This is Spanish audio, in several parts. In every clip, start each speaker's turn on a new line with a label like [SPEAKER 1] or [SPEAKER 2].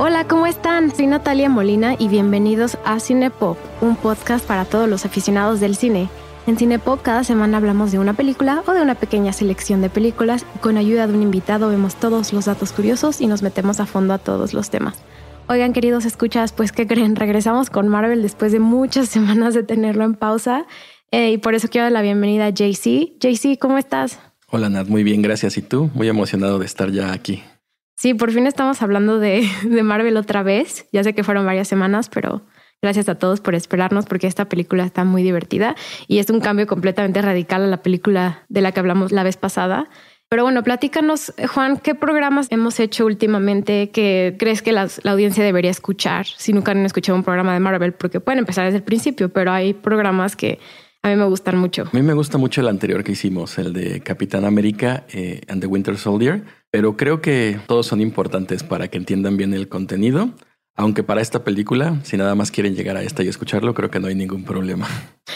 [SPEAKER 1] Hola, ¿cómo están? Soy Natalia Molina y bienvenidos a Cinepop, un podcast para todos los aficionados del cine. En Cinepop cada semana hablamos de una película o de una pequeña selección de películas y con ayuda de un invitado vemos todos los datos curiosos y nos metemos a fondo a todos los temas. Oigan, queridos escuchas, pues ¿qué creen? Regresamos con Marvel después de muchas semanas de tenerlo en pausa eh, y por eso quiero dar la bienvenida a JC. JC, ¿cómo estás?
[SPEAKER 2] Hola Nat, muy bien, gracias. ¿Y tú? Muy emocionado de estar ya aquí.
[SPEAKER 1] Sí, por fin estamos hablando de, Marvel otra vez. Ya sé que fueron varias semanas, pero gracias a todos por esperarnos porque esta película está muy divertida y es un cambio completamente radical a la película de la que hablamos la vez pasada. Pero bueno, platícanos, Juan, ¿qué programas hemos hecho últimamente que crees que la, audiencia debería escuchar si nunca han escuchado un programa de Marvel? Porque pueden empezar desde el principio, pero hay programas que a mí me gustan mucho.
[SPEAKER 2] A mí me gusta mucho el anterior que hicimos, el de Capitán América eh, and the Winter Soldier pero creo que todos son importantes para que entiendan bien el contenido. Aunque para esta película, si nada más quieren llegar a esta y escucharlo, creo que no hay ningún problema.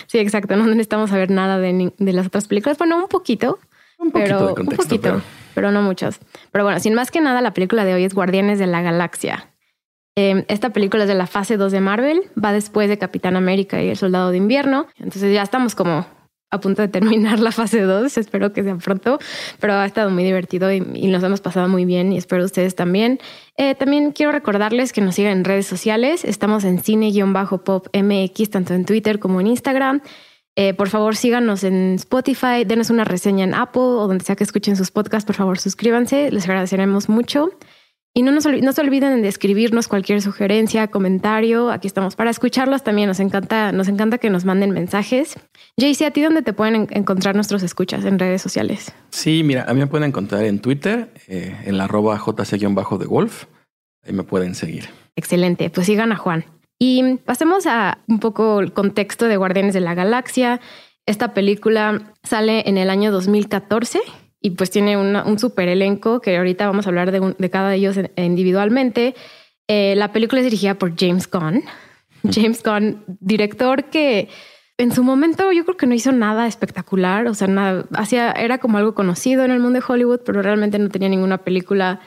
[SPEAKER 1] Sí, exacto. No necesitamos saber nada de, las otras películas. Bueno, un poquito.
[SPEAKER 2] Un poquito de contexto. Un poquito,
[SPEAKER 1] pero... no muchos. Pero bueno, sin más que nada, la película de hoy es Guardianes de la Galaxia. Em, esta película es de la fase 2 de Marvel, va después de Capitán América y el Soldado de Invierno. Entonces ya estamos como a punto de terminar la fase 2. Espero que sea pronto, pero ha estado muy divertido y, nos hemos pasado muy bien y espero ustedes también. Eh, también quiero recordarles que nos sigan en redes sociales. Estamos en cine-pop MX, tanto en Twitter como en Instagram. Eh, por favor, síganos en Spotify, denos una reseña en Apple o donde sea que escuchen sus podcasts. Por favor, suscríbanse. Les agradeceremos mucho. Y no, nos, no se olviden de escribirnos cualquier sugerencia, comentario. Aquí estamos para escucharlos. También nos encanta, nos encanta que nos manden mensajes. JC, ¿a ti dónde te pueden encontrar nuestros escuchas en redes sociales?
[SPEAKER 2] Sí, mira, a mí me pueden encontrar en Twitter, eh, en la arroba jc-de Wolf. Ahí me pueden seguir.
[SPEAKER 1] Excelente. Pues sigan a Juan. Y pasemos a un poco el contexto de Guardianes de la Galaxia. Esta película sale en el año 2014 y pues tiene un super elenco que ahorita vamos a hablar de, cada de ellos individualmente. Eh, la película es dirigida por James Gunn. James Gunn, director que en su momento yo creo que no hizo nada espectacular, o sea, nada, hacía, era como algo conocido en el mundo de Hollywood, pero realmente no tenía ninguna película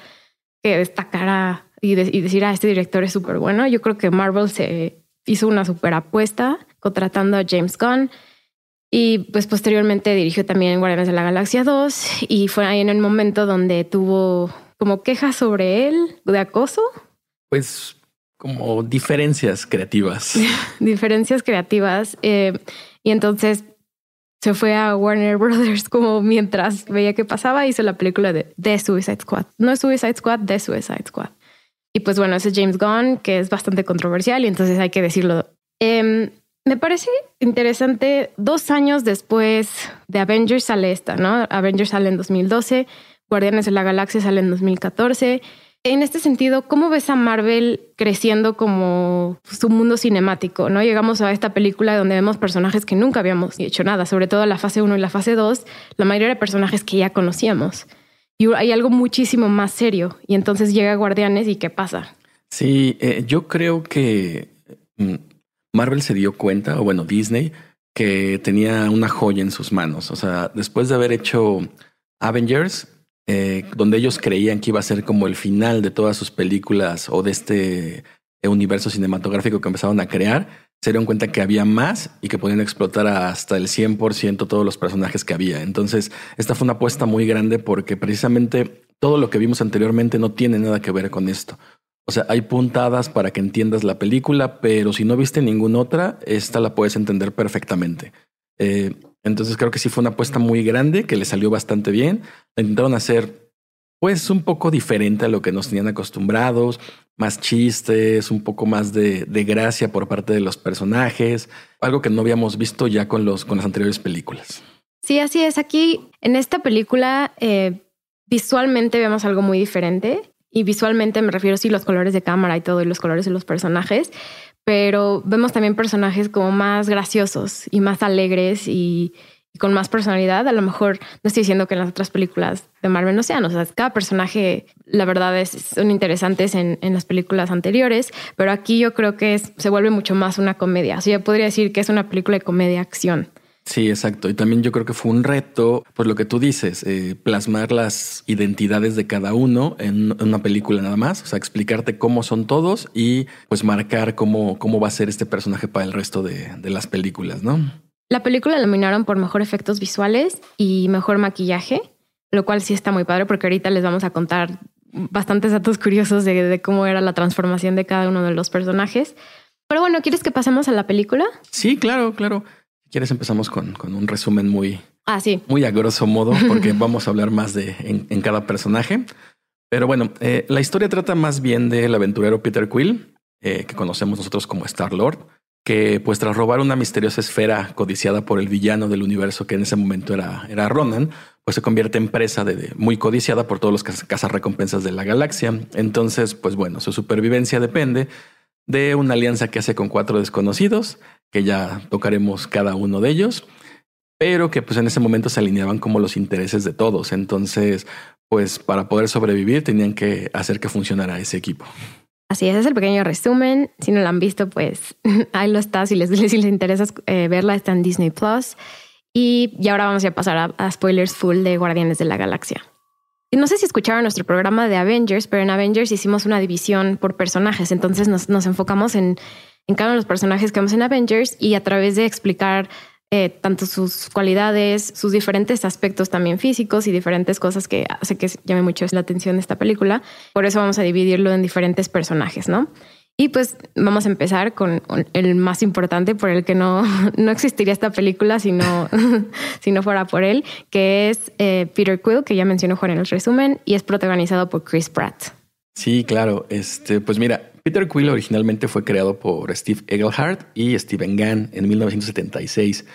[SPEAKER 1] que destacara y, y decir, ah, este director es súper bueno. Yo creo que Marvel se hizo una super apuesta contratando a James Gunn. Y pues posteriormente dirigió también Guardianes de la Galaxia 2 y fue ahí en el momento donde tuvo como quejas sobre él de acoso.
[SPEAKER 2] Pues como diferencias creativas.
[SPEAKER 1] diferencias creativas. Eh, y entonces se fue a Warner Brothers como mientras veía que pasaba, hizo la película de The Suicide Squad. No es Suicide Squad, The Suicide Squad. Y pues bueno, ese es James Gunn, que es bastante controversial y entonces hay que decirlo. Eh, me parece interesante, dos años después de Avengers sale esta, ¿no? Avengers sale en 2012, Guardianes de la Galaxia sale en 2014. En este sentido, ¿cómo ves a Marvel creciendo como su mundo cinemático? ¿no? Llegamos a esta película donde vemos personajes que nunca habíamos hecho nada, sobre todo la fase 1 y la fase 2, la mayoría de personajes que ya conocíamos. Y hay algo muchísimo más serio. Y entonces llega Guardianes y ¿qué pasa?
[SPEAKER 2] Sí, eh, yo creo que mm, Marvel se dio cuenta, o bueno, Disney, que tenía una joya en sus manos. O sea, después de haber hecho Avengers, eh, donde ellos creían que iba a ser como el final de todas sus películas o de este universo cinematográfico que empezaban a crear, se dieron cuenta que había más y que podían explotar hasta el 100% todos los personajes que había. Entonces, esta fue una apuesta muy grande porque precisamente todo lo que vimos anteriormente no tiene nada que ver con esto. O sea, hay puntadas para que entiendas la película, pero si no viste ninguna otra, esta la puedes entender perfectamente. Eh, entonces creo que sí fue una apuesta muy grande, que le salió bastante bien. La intentaron hacer pues un poco diferente a lo que nos tenían acostumbrados, más chistes, un poco más de, gracia por parte de los personajes, algo que no habíamos visto ya con, los, con las anteriores películas.
[SPEAKER 1] Sí, así es. Aquí en esta película eh, visualmente vemos algo muy diferente. Y visualmente me refiero sí los colores de cámara y todo y los colores de los personajes, pero vemos también personajes como más graciosos y más alegres y, con más personalidad. A lo mejor no estoy diciendo que en las otras películas de Marvel no sean, o sea, cada personaje, la verdad, es, son interesantes en, en las películas anteriores, pero aquí yo creo que se vuelve mucho más una comedia. O sea, yo podría decir que es una película de comedia-acción.
[SPEAKER 2] Sí, exacto. Y también yo creo que fue un reto, pues lo que tú dices, eh, plasmar las identidades de cada uno en una película nada más, o sea, explicarte cómo son todos y pues marcar cómo, cómo va a ser este personaje para el resto de, de las películas, ¿no?
[SPEAKER 1] La película la nominaron por mejor efectos visuales y mejor maquillaje, lo cual sí está muy padre porque ahorita les vamos a contar bastantes datos curiosos de, de cómo era la transformación de cada uno de los personajes. Pero bueno, ¿quieres que pasemos a la película?
[SPEAKER 2] Sí, claro, claro. Quieres empezamos con, con un resumen muy,
[SPEAKER 1] Ah, sí.
[SPEAKER 2] muy a grosso modo, porque vamos a hablar más de en, en cada personaje. Pero bueno, eh, la historia trata más bien del aventurero Peter Quill, eh, que conocemos nosotros como Star Lord, que pues tras robar una misteriosa esfera codiciada por el villano del universo que en ese momento era, era Ronan, pues se convierte en presa de, de- muy codiciada por todos los caz- cazarrecompensas de la galaxia. Entonces, pues bueno, su supervivencia depende de una alianza que hace con cuatro desconocidos, que ya tocaremos cada uno de ellos, pero que pues en ese momento se alineaban como los intereses de todos. Entonces, pues para poder sobrevivir tenían que hacer que funcionara ese equipo.
[SPEAKER 1] Así es, es el pequeño resumen. Si no la han visto, pues ahí lo está. Si les, si les interesa eh, verla, está en Disney Plus. Y, y ahora vamos a pasar a, a spoilers full de Guardianes de la Galaxia. No sé si escucharon nuestro programa de Avengers, pero en Avengers hicimos una división por personajes. Entonces nos, nos enfocamos en, en cada uno de los personajes que vemos en Avengers y a través de explicar eh, tanto sus cualidades, sus diferentes aspectos también físicos y diferentes cosas que hace que llame mucho la atención esta película. Por eso vamos a dividirlo en diferentes personajes, ¿no? Y pues vamos a empezar con el más importante por el que no, no existiría esta película si no, si no fuera por él, que es eh, Peter Quill, que ya mencionó Juan en el resumen, y es protagonizado por Chris Pratt.
[SPEAKER 2] Sí, claro. Este, pues mira, Peter Quill originalmente fue creado por Steve Englehart y Steven Gann en 1976.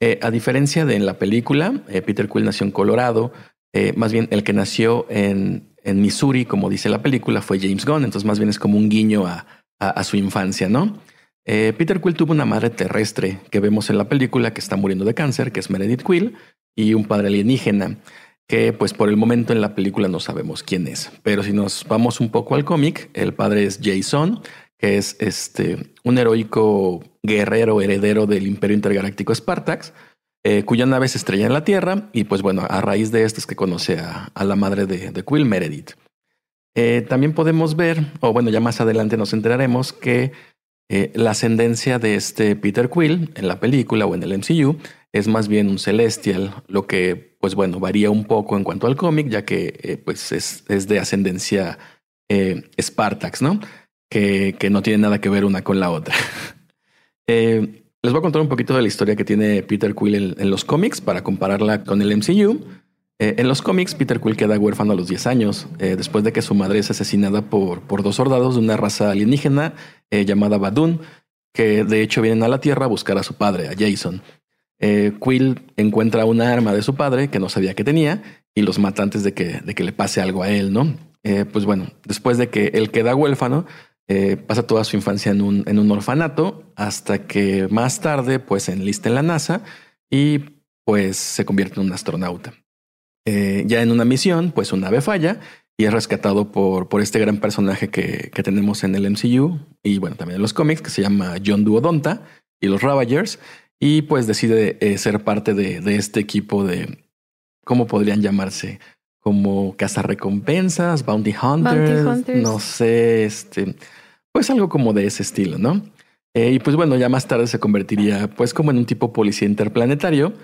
[SPEAKER 2] Eh, a diferencia de en la película, eh, Peter Quill nació en Colorado. eh, más bien, el que nació en, en Missouri, como dice la película, fue James Gunn. Entonces, más bien es como un guiño a, a- a su infancia, ¿no? Peter Quill tuvo una madre terrestre que vemos en la película que está muriendo de cáncer, que es Meredith Quill, y un padre alienígena que pues por el momento en la película no sabemos quién es. Pero si nos vamos un poco al cómic, el padre es Jason, que es este un heroico guerrero heredero del Imperio Intergaláctico Spartax, eh, cuya nave se estrella en la Tierra y pues bueno, a raíz de esto es que conoce a, la madre de, de Quill, Meredith. Eh, también podemos ver, o bueno, ya más adelante nos enteraremos que eh, la ascendencia de este Peter Quill en la película o en el MCU es más bien un celestial, lo que pues bueno, varía un poco en cuanto al cómic, ya que eh, pues es, de ascendencia eh, Spartax, ¿no? Que, no tiene nada que ver una con la otra. Eh, les voy a contar un poquito de la historia que tiene Peter Quill en, los cómics para compararla con el MCU. Eh, en los cómics, Peter Quill queda huérfano a los 10 años, después de que su madre es asesinada por, por dos soldados de una raza alienígena llamada Badun, que de hecho vienen a la Tierra a buscar a su padre, a Jason. Eh, Quill encuentra una arma de su padre que no sabía que tenía y los mata antes de que, de que le pase algo a él, ¿no? Eh, pues bueno, después de que él queda huérfano, eh, pasa toda su infancia en un, en un orfanato hasta que más tarde pues se enlista en la NASA y pues se convierte en un astronauta. Ya en una misión, pues su nave falla y es rescatado por, por este gran personaje que, que tenemos en el MCU y bueno, también en los cómics, que se llama John Duodonta y los Ravagers, y pues decide eh, ser parte de, de este equipo de, ¿cómo podrían llamarse? Como cazarrecompensas, bounty hunters,
[SPEAKER 1] Bounty hunters.
[SPEAKER 2] no sé, este, pues algo como de ese estilo, ¿no? Eh, y pues bueno, ya más tarde se convertiría pues como en un tipo policía interplanetario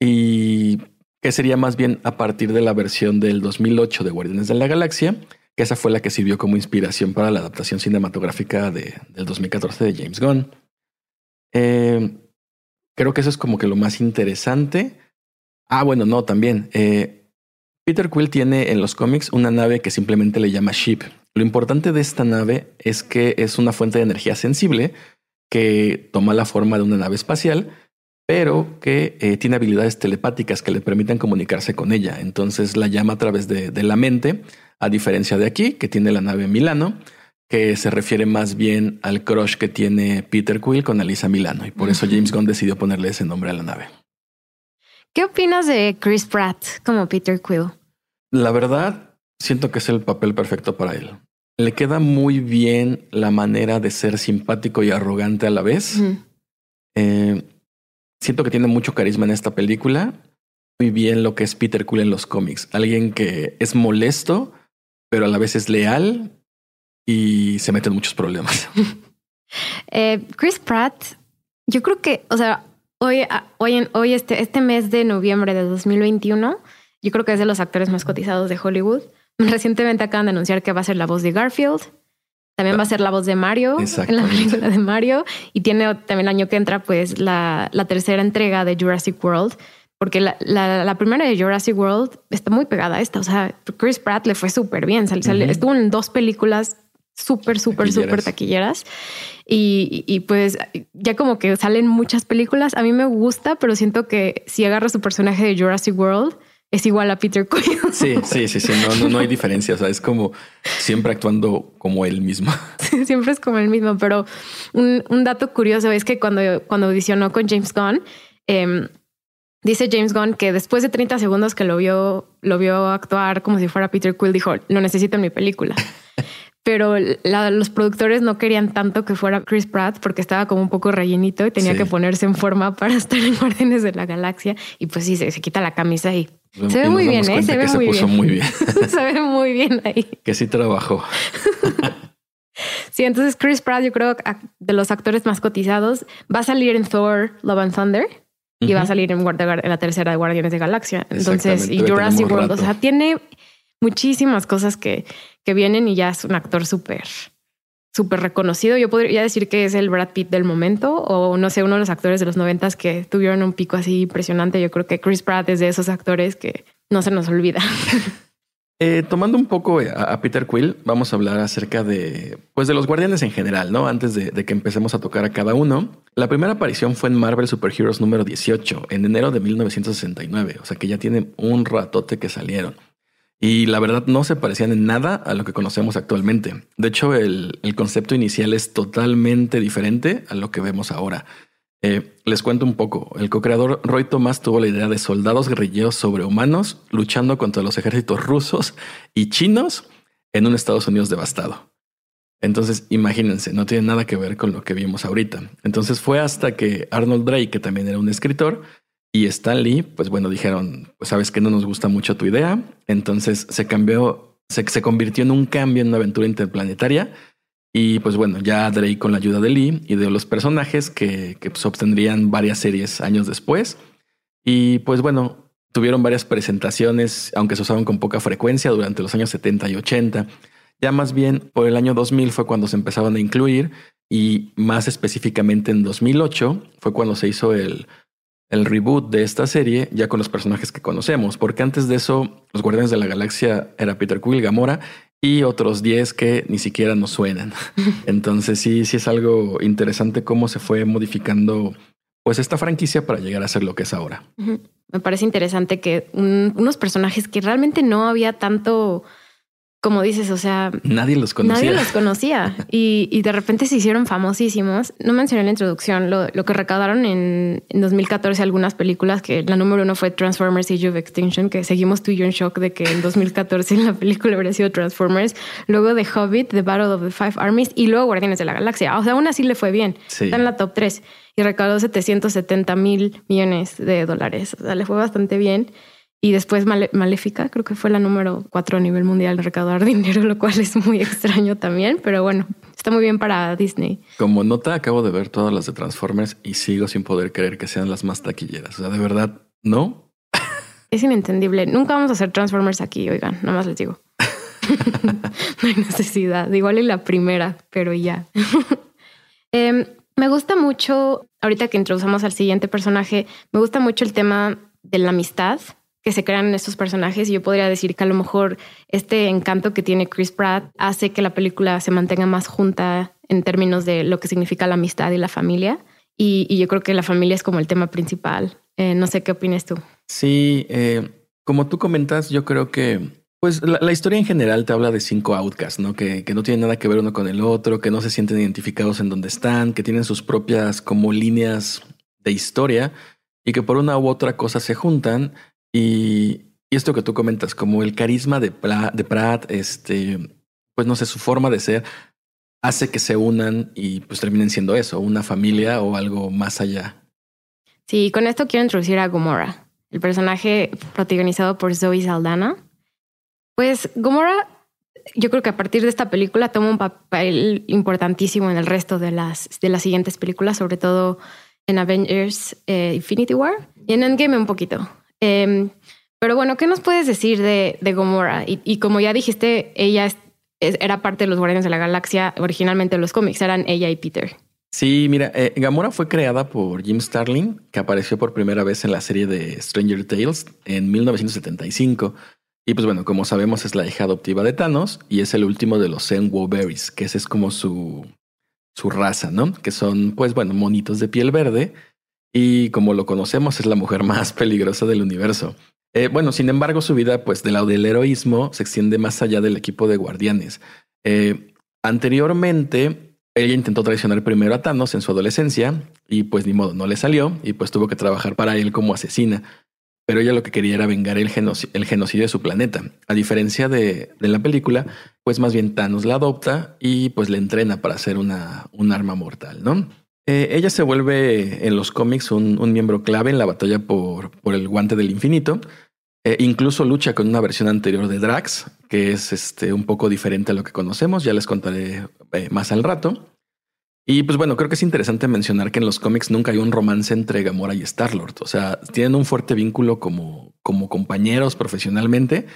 [SPEAKER 2] y que sería más bien a partir de la versión del 2008 de Guardianes de la Galaxia, que esa fue la que sirvió como inspiración para la adaptación cinematográfica de, del 2014 de James Gunn. Eh, creo que eso es como que lo más interesante. Ah, bueno, no, también. eh, Peter Quill tiene en los cómics una nave que simplemente le llama Ship. Lo importante de esta nave es que es una fuente de energía sensible que toma la forma de una nave espacial, pero que eh, tiene habilidades telepáticas que le permiten comunicarse con ella. Entonces la llama a través de, de la mente, a diferencia de aquí, que tiene la nave Milano, que se refiere más bien al crush que tiene Peter Quill con Alisa Milano. Y por eso James Gunn decidió ponerle ese nombre a la nave.
[SPEAKER 1] ¿Qué opinas de Chris Pratt como Peter Quill?
[SPEAKER 2] La verdad, siento que es el papel perfecto para él. Le queda muy bien la manera de ser simpático y arrogante a la vez. Eh, siento que tiene mucho carisma en esta película. Muy bien lo que es Peter Quill en los cómics. Alguien que es molesto, pero a la vez es leal y se mete en muchos problemas.
[SPEAKER 1] Eh, Chris Pratt, yo creo que, o sea, hoy, hoy, hoy este, este mes de noviembre de 2021, yo creo que es de los actores más cotizados de Hollywood. Recientemente acaban de anunciar que va a ser la voz de Garfield. También va a ser la voz de Mario en la película de Mario. Y tiene también el año que entra, pues, la, la tercera entrega de Jurassic World. Porque la, la, primera de Jurassic World está muy pegada a esta. O sea, Chris Pratt le fue súper bien. Estuvo en dos películas súper, súper, súper taquilleras. Y, y, pues ya como que salen muchas películas. A mí me gusta, pero siento que si agarra su personaje de Jurassic World, es igual a Peter Quill.
[SPEAKER 2] Sí, sí, sí, sí. No, no, no hay diferencia. O sea, es como siempre actuando como él mismo.
[SPEAKER 1] siempre es como él mismo. Pero un, un, dato curioso es que cuando, cuando audicionó con James Gunn, eh, dice James Gunn que después de 30 segundos que lo vio, lo vio actuar como si fuera Peter Quill, dijo, lo necesito en mi película. pero los productores no querían tanto que fuera Chris Pratt porque estaba como un poco rellenito y tenía que ponerse en forma para estar en Guardianes de la Galaxia. Y pues sí, se, quita la camisa y se ve muy bien, ¿eh? Se ve muy, bien. muy bien. se ve muy bien ahí.
[SPEAKER 2] Que sí trabajó.
[SPEAKER 1] sí, entonces Chris Pratt, yo creo de los actores más cotizados, va a salir en Thor, Love and Thunder y va a salir en, en, la tercera de Guardianes de Galaxia. Entonces, y Jurassic World, o sea, tiene muchísimas cosas que, que vienen y ya es un actor súper, súper reconocido. Yo podría decir que es el Brad Pitt del momento o no sé, uno de los actores de los noventas que tuvieron un pico así impresionante. Yo creo que Chris Pratt es de esos actores que no se nos olvida.
[SPEAKER 2] Eh, tomando un poco a, Peter Quill, vamos a hablar acerca de, pues de los guardianes en general, ¿no? Antes de, de, que empecemos a tocar a cada uno. La primera aparición fue en Marvel Super Heroes número 18, en enero de 1969, o sea que ya tienen un ratote que salieron. Y la verdad no se parecían en nada a lo que conocemos actualmente. De hecho, el, concepto inicial es totalmente diferente a lo que vemos ahora. Eh, les cuento un poco. El co-creador Roy Thomas tuvo la idea de soldados guerrilleros sobrehumanos luchando contra los ejércitos rusos y chinos en un Estados Unidos devastado. Entonces, imagínense, no tiene nada que ver con lo que vimos ahorita. Entonces fue hasta que Arnold Drake, que también era un escritor, y Stan Lee, pues bueno, dijeron, pues sabes que no nos gusta mucho tu idea. Entonces se cambió, se, se convirtió en un cambio en una aventura interplanetaria. Y pues bueno, ya Drake con la ayuda de Lee y de los personajes que, que pues, obtendrían varias series años después. Y pues bueno, tuvieron varias presentaciones, aunque se usaban con poca frecuencia durante los años 70 y 80. Ya más bien por el año 2000 fue cuando se empezaban a incluir y más específicamente en 2008 fue cuando se hizo el el reboot de esta serie ya con los personajes que conocemos, porque antes de eso los Guardianes de la Galaxia era Peter Quill, Gamora y otros 10 que ni siquiera nos suenan. Entonces sí, sí es algo interesante cómo se fue modificando pues esta franquicia para llegar a ser lo que es ahora.
[SPEAKER 1] Me parece interesante que unos personajes que realmente no había tanto como dices, o sea,
[SPEAKER 2] nadie los conocía.
[SPEAKER 1] Nadie los conocía y, de repente se hicieron famosísimos. No mencioné en la introducción lo, que recaudaron en, 2014 algunas películas, que la número uno fue Transformers Age of Extinction, que seguimos tú y yo en shock de que en 2014 la película habría sido Transformers, luego The Hobbit, The Battle of the Five Armies y luego Guardianes de la Galaxia. O sea, aún así le fue bien. Está en la top 3 y recaudó 770 mil millones de dólares. O sea, le fue bastante bien. Y después Maléfica, creo que fue la número cuatro a nivel mundial de recaudar dinero, lo cual es muy extraño también, pero bueno, está muy bien para Disney.
[SPEAKER 2] Como nota, acabo de ver todas las de Transformers y sigo sin poder creer que sean las más taquilleras. O sea, de verdad, ¿no?
[SPEAKER 1] Es inentendible. Nunca vamos a hacer Transformers aquí, oigan, nada más les digo. no hay necesidad. Igual en la primera, pero ya. Em, me gusta mucho, ahorita que introducimos al siguiente personaje, me gusta mucho el tema de la amistad que se crean estos personajes y yo podría decir que a lo mejor este encanto que tiene Chris Pratt hace que la película se mantenga más junta en términos de lo que significa la amistad y la familia. Y, yo creo que la familia es como el tema principal. Eh, no sé qué opinas tú.
[SPEAKER 2] Sí, eh, como tú comentas, yo creo que pues la, historia en general te habla de cinco outcasts, ¿no? Que, que no tienen nada que ver uno con el otro, que no se sienten identificados en donde están, que tienen sus propias como líneas de historia y que por una u otra cosa se juntan y, esto que tú comentas, como el carisma de, de Pratt, este, pues no sé, su forma de ser hace que se unan y pues terminen siendo eso, una familia o algo más allá.
[SPEAKER 1] Sí, con esto quiero introducir a Gomorra, el personaje protagonizado por Zoe Saldana. Pues Gomorra, yo creo que a partir de esta película toma un papel importantísimo en el resto de las, de las siguientes películas, sobre todo en Avengers eh, Infinity War y en Endgame un poquito. Em, pero bueno, ¿qué nos puedes decir de, de Gomorra? Y, como ya dijiste, ella era parte de los Guardianes de la Galaxia, originalmente los cómics eran ella y Peter.
[SPEAKER 2] Sí, mira, eh, Gamora fue creada por Jim Starlin, que apareció por primera vez en la serie de Stranger Tales en 1975. Y pues bueno, como sabemos, es la hija adoptiva de Thanos y es el último de los Berries, que ese es como su, su raza, ¿no? Que son, pues bueno, monitos de piel verde. Y como lo conocemos, es la mujer más peligrosa del universo. Eh, bueno, sin embargo, su vida, pues del lado del heroísmo, se extiende más allá del equipo de guardianes. Eh, anteriormente, ella intentó traicionar primero a Thanos en su adolescencia y pues ni modo, no le salió y pues tuvo que trabajar para él como asesina. Pero ella lo que quería era vengar el, genocidio de su planeta. A diferencia de, la película, pues más bien Thanos la adopta y pues le entrena para ser una, un arma mortal, ¿no? Eh, ella se vuelve en los cómics un, miembro clave en la batalla por, por el guante del infinito. Eh, incluso lucha con una versión anterior de Drax, que es este, un poco diferente a lo que conocemos. Ya les contaré eh, más al rato. Y pues bueno, creo que es interesante mencionar que en los cómics nunca hay un romance entre Gamora y Star-Lord. O sea, tienen un fuerte vínculo como, como compañeros profesionalmente,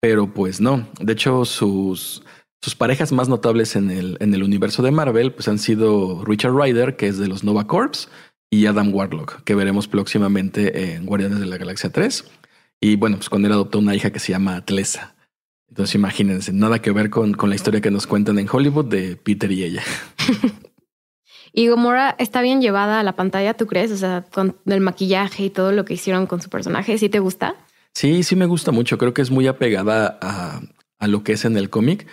[SPEAKER 2] pero pues no. De hecho, sus, sus parejas más notables en el, en el universo de Marvel pues han sido Richard Ryder, que es de los Nova Corps, y Adam Warlock, que veremos próximamente en Guardianes de la Galaxia 3. Y bueno, pues con él adoptó una hija que se llama Atlesa. Entonces imagínense, nada que ver con, con la historia que nos cuentan en Hollywood de Peter y ella.
[SPEAKER 1] Y Gomorra está bien llevada a la pantalla, ¿tú crees? O sea, con el maquillaje y todo lo que hicieron con su personaje, ¿sí te gusta?
[SPEAKER 2] Sí, sí me gusta mucho. Creo que es muy apegada a, a lo que es en el cómic.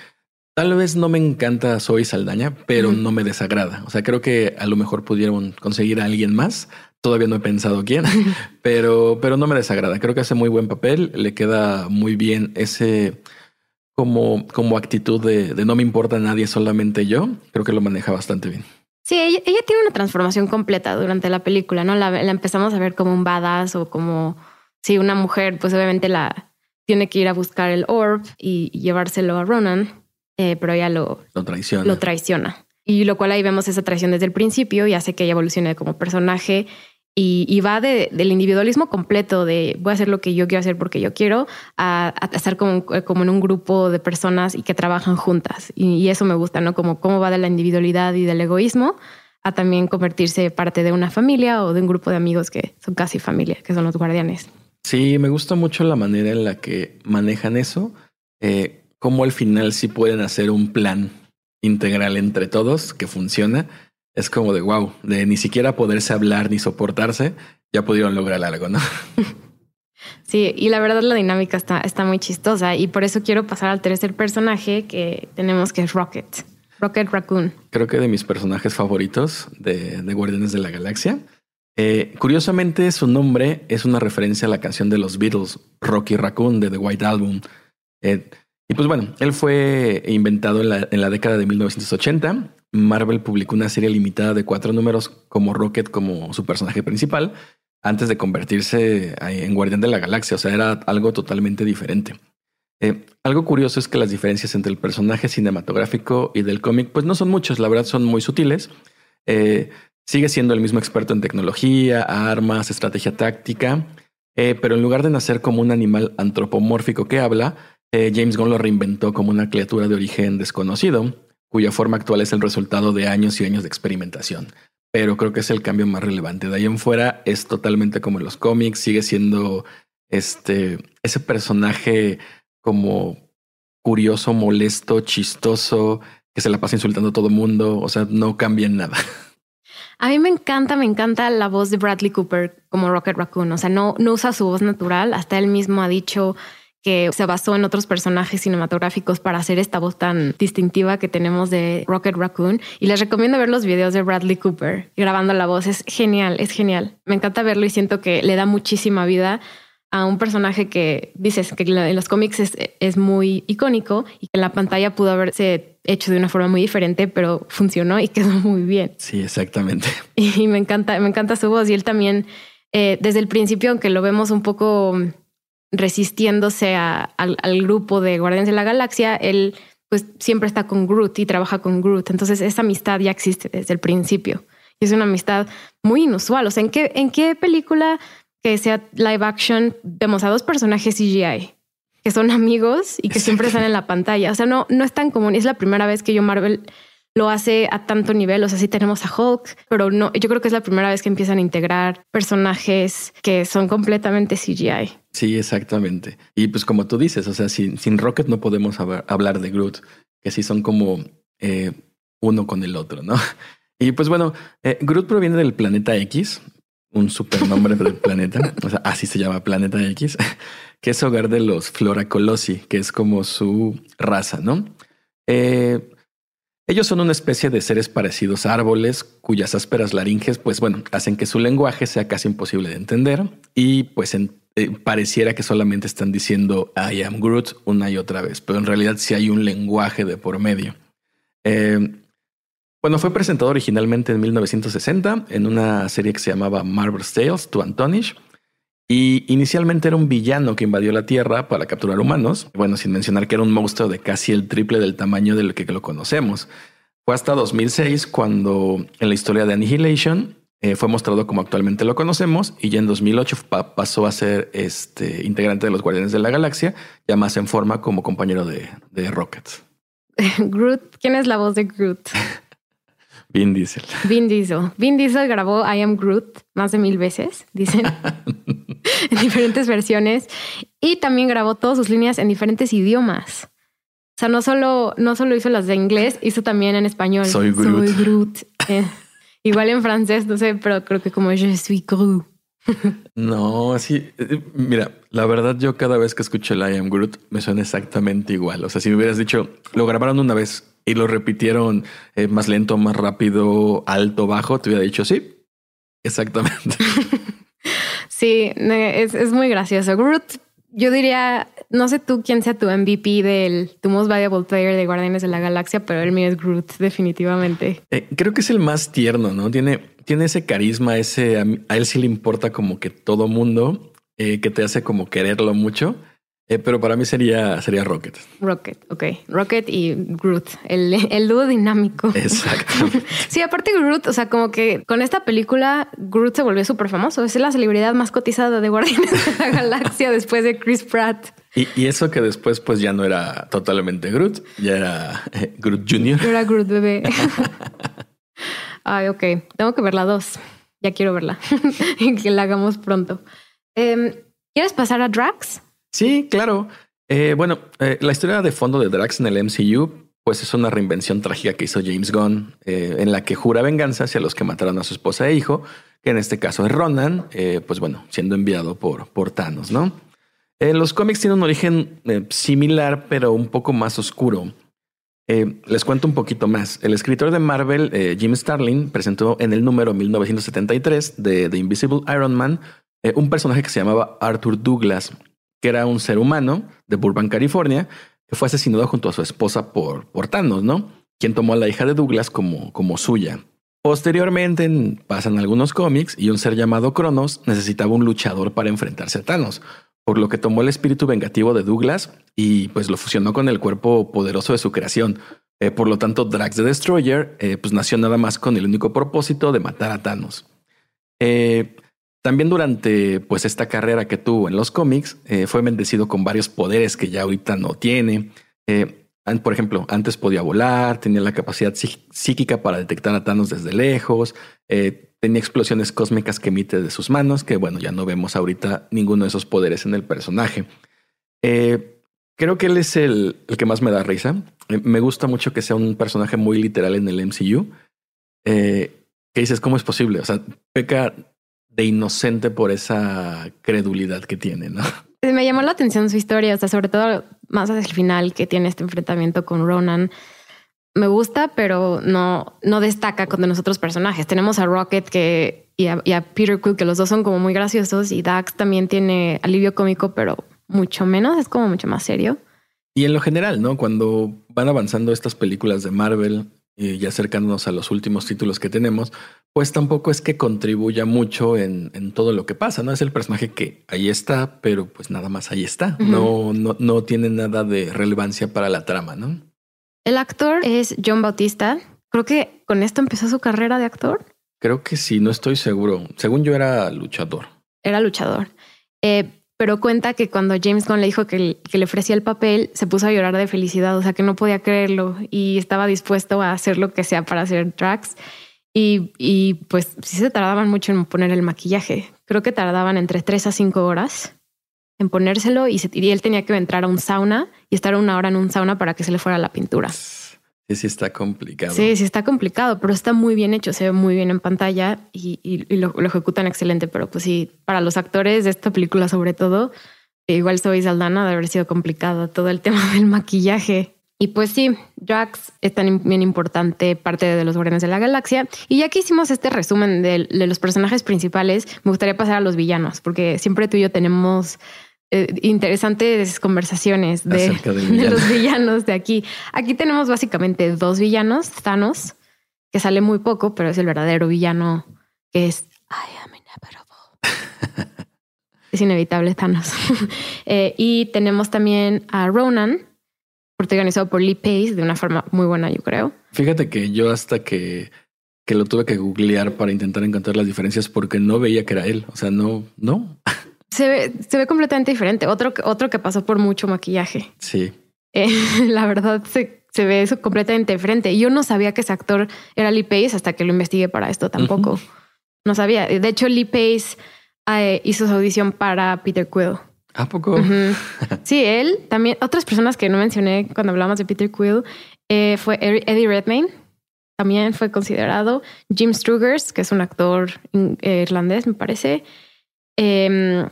[SPEAKER 2] Tal vez no me encanta Soy Saldaña, pero no me desagrada. O sea, creo que a lo mejor pudieron conseguir a alguien más. Todavía no he pensado quién, pero, pero no me desagrada. Creo que hace muy buen papel. Le queda muy bien ese como, como actitud de, de no me importa a nadie, solamente yo. Creo que lo maneja bastante bien.
[SPEAKER 1] Sí, ella, tiene una transformación completa durante la película, ¿no? La, empezamos a ver como un badass o como si una mujer, pues obviamente la tiene que ir a buscar el orb y, llevárselo a Ronan, eh, pero ella lo,
[SPEAKER 2] lo traiciona.
[SPEAKER 1] Lo traiciona. Y lo cual ahí vemos esa traición desde el principio y hace que ella evolucione como personaje y, va del individualismo completo de voy a hacer lo que yo quiero hacer porque yo quiero a, estar como, como, en un grupo de personas y que trabajan juntas. Y, eso me gusta, ¿no? Como cómo va de la individualidad y del egoísmo a también convertirse parte de una familia o de un grupo de amigos que son casi familia, que son los guardianes.
[SPEAKER 2] Sí, me gusta mucho la manera en la que manejan eso, eh, cómo al final sí pueden hacer un plan integral entre todos que funciona es como de wow, de ni siquiera poderse hablar ni soportarse, ya pudieron lograr algo, ¿no?
[SPEAKER 1] Sí, y la verdad la dinámica está, está muy chistosa y por eso quiero pasar al tercer personaje que tenemos que es Rocket, Rocket Raccoon.
[SPEAKER 2] Creo que de mis personajes favoritos de, Guardianes de la Galaxia. Eh, curiosamente, su nombre es una referencia a la canción de los Beatles, Rocky Raccoon, de The White Album. Eh, y pues bueno, él fue inventado en la, década de 1980 Marvel publicó una serie limitada de cuatro números como Rocket como su personaje principal antes de convertirse en Guardián de la Galaxia. O sea, era algo totalmente diferente. Eh, algo curioso es que las diferencias entre el personaje cinematográfico y del cómic, pues no son muchas, la verdad son muy sutiles. Eh, sigue siendo el mismo experto en tecnología, armas, estrategia táctica, eh, pero en lugar de nacer como un animal antropomórfico que habla, James Gunn lo reinventó como una criatura de origen desconocido cuya forma actual es el resultado de años y años de experimentación. Pero creo que es el cambio más relevante. De ahí en fuera es totalmente como en los cómics, sigue siendo este, ese personaje como curioso, molesto, chistoso, que se la pasa insultando a todo mundo. O sea, no cambia en nada.
[SPEAKER 1] A mí me encanta, me encanta la voz de Bradley Cooper como Rocket Raccoon. O sea, no, no usa su voz natural. Hasta él mismo ha dicho que se basó en otros personajes cinematográficos para hacer esta voz tan distintiva que tenemos de Rocket Raccoon. Y les recomiendo ver los videos de Bradley Cooper grabando la voz. Es genial, es genial. Me encanta verlo y siento que le da muchísima vida a un personaje que dices que en los cómics es, muy icónico y que en la pantalla pudo haberse hecho de una forma muy diferente, pero funcionó y quedó muy bien.
[SPEAKER 2] Sí, exactamente.
[SPEAKER 1] Y me encanta, me encanta su voz y él también eh, desde el principio, aunque lo vemos un poco resistiéndose al, grupo de Guardianes de la Galaxia, él pues siempre está con Groot y trabaja con Groot. Entonces esa amistad ya existe desde el principio. Y es una amistad muy inusual. O sea, ¿en qué, en qué película que sea live action vemos a dos personajes CGI que son amigos y que siempre están en la pantalla? O sea, no, no es tan común. Es la primera vez que yo Marvel lo hace a tanto nivel. O sea, sí tenemos a Hulk, pero no, yo creo que es la primera vez que empiezan a integrar personajes que son completamente CGI.
[SPEAKER 2] Sí, exactamente. Y pues como tú dices, o sea, sin, sin Rocket no podemos hablar de Groot, que sí son como eh, uno con el otro, ¿no? Y pues bueno, eh, Groot proviene del planeta X, un supernombre del planeta, o sea, así se llama Planeta X, que es hogar de los Floracolosi, que es como su raza, ¿no? Eh, ellos son una especie de seres parecidos a árboles cuyas ásperas laringes, pues bueno, hacen que su lenguaje sea casi imposible de entender y pues eh, pareciera que solamente están diciendo I am Groot una y otra vez, pero en realidad sí hay un lenguaje de por medio. Eh, bueno, fue presentado originalmente en 1960 en una serie que se llamaba Marvel's Tales to Antonish y inicialmente era un villano que invadió la Tierra para capturar humanos. Bueno, sin mencionar que era un monstruo de casi el triple del tamaño del que lo conocemos. Fue hasta 2006 cuando en la historia de Annihilation eh, fue mostrado como actualmente lo conocemos y ya en 2008 pasó a ser este integrante de los Guardianes de la Galaxia, ya más en forma como compañero de, de Rocket.
[SPEAKER 1] Groot, ¿quién es la voz de Groot?
[SPEAKER 2] Vin Diesel.
[SPEAKER 1] Vin Diesel. Vin Diesel grabó I Am Groot más de mil veces, dicen, en diferentes versiones. Y también grabó todas sus líneas en diferentes idiomas. O sea, no solo, no solo hizo las de inglés, hizo también en español.
[SPEAKER 2] Soy Groot.
[SPEAKER 1] Soy Groot. Eh, igual en francés, no sé, pero creo que como Je suis Groot.
[SPEAKER 2] no, así, eh, mira, la verdad yo cada vez que escucho el I Am Groot me suena exactamente igual. O sea, si me hubieras dicho, lo grabaron una vez y lo repitieron eh, más lento, más rápido, alto, bajo, te hubiera dicho sí. Exactamente.
[SPEAKER 1] sí, es, muy gracioso. Groot, yo diría, no sé tú quién sea tu MVP del tu most valuable player de Guardianes de la Galaxia, pero el mío es Groot, definitivamente.
[SPEAKER 2] Eh, creo que es el más tierno, ¿no? Tiene, tiene ese carisma, ese a, él sí le importa como que todo mundo, eh, que te hace como quererlo mucho. Eh, pero para mí sería, sería Rocket.
[SPEAKER 1] Rocket, ok. Rocket y Groot, el, el dúo dinámico.
[SPEAKER 2] Exacto.
[SPEAKER 1] sí, aparte Groot, o sea, como que con esta película Groot se volvió súper famoso. Es la celebridad más cotizada de Guardianes de la Galaxia después de Chris Pratt.
[SPEAKER 2] Y, y, eso que después pues ya no era totalmente Groot, ya era eh, Groot Jr.
[SPEAKER 1] Era Groot bebé. Ay, ok. Tengo que ver la dos. Ya quiero verla. que la hagamos pronto. Em, ¿Quieres pasar a Drax?
[SPEAKER 2] Sí, claro. Eh, bueno, eh, la historia de fondo de Drax en el MCU, pues es una reinvención trágica que hizo James Gunn, eh, en la que jura venganza hacia los que mataron a su esposa e hijo, que en este caso es Ronan, pues bueno, siendo enviado por, por Thanos, ¿no? los cómics tienen un origen similar, pero un poco más oscuro. les cuento un poquito más. El escritor de Marvel, Jim Starlin, presentó en el número 1973 de The Invisible Iron Man un personaje que se llamaba Arthur Douglas, que era un ser humano de Burbank, California, que fue asesinado junto a su esposa por, por Thanos, ¿no? Quien tomó a la hija de Douglas como, como suya. Posteriormente pasan algunos cómics y un ser llamado Cronos necesitaba un luchador para enfrentarse a Thanos, por lo que tomó el espíritu vengativo de Douglas y pues lo fusionó con el cuerpo poderoso de su creación. Eh, por lo tanto, Drax the Destroyer eh, pues nació nada más con el único propósito de matar a Thanos. Eh, también durante pues esta carrera que tuvo en los cómics, eh, fue bendecido con varios poderes que ya ahorita no tiene. Eh, por ejemplo, antes podía volar, tenía la capacidad psíquica para detectar a Thanos desde lejos, eh, tenía explosiones cósmicas que emite de sus manos, que bueno, ya no vemos ahorita ninguno de esos poderes en el personaje. creo que él es el, el, que más me da risa. me gusta mucho que sea un personaje muy literal en el MCU. que dices, ¿cómo es posible? O sea, peca de inocente por esa credulidad que tiene, ¿no?
[SPEAKER 1] Me llamó la atención su historia, o sea, sobre todo más hacia el final que tiene este enfrentamiento con Ronan. Me gusta, pero no, no destaca con de nosotros personajes. Tenemos a Rocket que, y, a, Peter Quill, que los dos son como muy graciosos, y Dax también tiene alivio cómico, pero mucho menos, es como mucho más serio.
[SPEAKER 2] Y en lo general, ¿no? Cuando van avanzando estas películas de Marvel, y acercándonos a los últimos títulos que tenemos, pues tampoco es que contribuya mucho en, en, todo lo que pasa, ¿no? Es el personaje que ahí está, pero pues nada más ahí está. no, no, no tiene nada de relevancia para la trama, ¿no?
[SPEAKER 1] El actor es John Bautista. Creo que con esto empezó su carrera de actor.
[SPEAKER 2] Creo que sí, no estoy seguro. Según yo era luchador.
[SPEAKER 1] Era luchador. Eh, pero cuenta que cuando James Gunn le dijo que, que, le ofrecía el papel, se puso a llorar de felicidad, o sea que no podía creerlo y estaba dispuesto a hacer lo que sea para hacer tracks. Y, y pues sí se tardaban mucho en poner el maquillaje. Creo que tardaban entre tres a cinco horas en ponérselo y, y él tenía que entrar a un sauna y estar una hora en un sauna para que se le fuera la pintura.
[SPEAKER 2] Sí, sí está complicado.
[SPEAKER 1] Sí, sí está complicado, pero está muy bien hecho, se ve muy bien en pantalla y, lo, ejecutan excelente. Pero pues sí, para los actores de esta película sobre todo, igual soy Saldana de haber sido complicado todo el tema del maquillaje. Y pues sí, Drax es tan bien importante parte de los Guardianes de la Galaxia. Y ya que hicimos este resumen de, los personajes principales, me gustaría pasar a los villanos, porque siempre tú y yo tenemos eh, interesantes conversaciones de, de, los villanos de aquí. Aquí tenemos básicamente dos villanos, Thanos, que sale muy poco, pero es el verdadero villano que es I am inevitable. es inevitable Thanos. Eh, y tenemos también a Ronan, protagonizado por Lee Pace de una forma muy buena, yo creo.
[SPEAKER 2] Fíjate que yo hasta que, que lo tuve que googlear para intentar encontrar las diferencias porque no veía que era él. O sea, no, no.
[SPEAKER 1] Se ve, se ve completamente diferente. Otro, otro que pasó por mucho maquillaje.
[SPEAKER 2] Sí.
[SPEAKER 1] Eh, la verdad se, se ve eso completamente diferente. Yo no sabía que ese actor era Lee Pace hasta que lo investigué para esto tampoco. No sabía. De hecho, Lee Pace eh, hizo su audición para Peter Quill.
[SPEAKER 2] ¿A poco?
[SPEAKER 1] Sí, él también. Otras personas que no mencioné cuando hablamos de Peter Quill eh, fue Eddie Redmayne. También fue considerado Jim Strugers, que es un actor eh, irlandés, me parece. Em,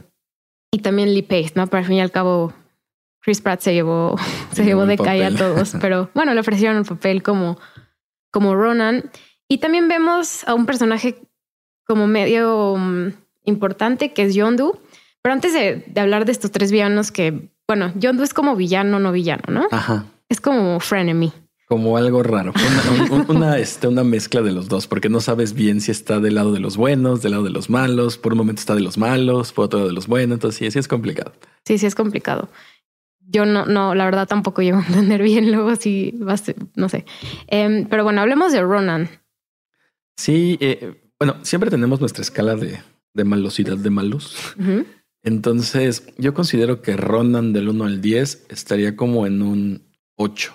[SPEAKER 1] y también Lee Pace, ¿no? Pero al fin y al cabo, Chris Pratt se llevó, se llevó de calle a todos. Pero bueno, le ofrecieron el papel como, como Ronan. Y también vemos a un personaje como medio mm, importante, que es Yondu pero antes de, hablar de estos tres villanos que, bueno, John Doe es como villano, no villano, ¿no?
[SPEAKER 2] Ajá.
[SPEAKER 1] Es como frenemy.
[SPEAKER 2] Como algo raro, una, una, este, una mezcla de los dos, porque no sabes bien si está del lado de los buenos, del lado de los malos, por un momento está de los malos, por otro lado de los buenos, entonces sí, sí es complicado.
[SPEAKER 1] Sí, sí es complicado. Yo no, no, la verdad tampoco llego a entender bien luego si vas, no sé. Em, pero bueno, hablemos de Ronan.
[SPEAKER 2] Sí, eh, bueno, siempre tenemos nuestra escala de, de malosidad de malos. Entonces, yo considero que Ronan del 1 al 10 estaría como en un 8.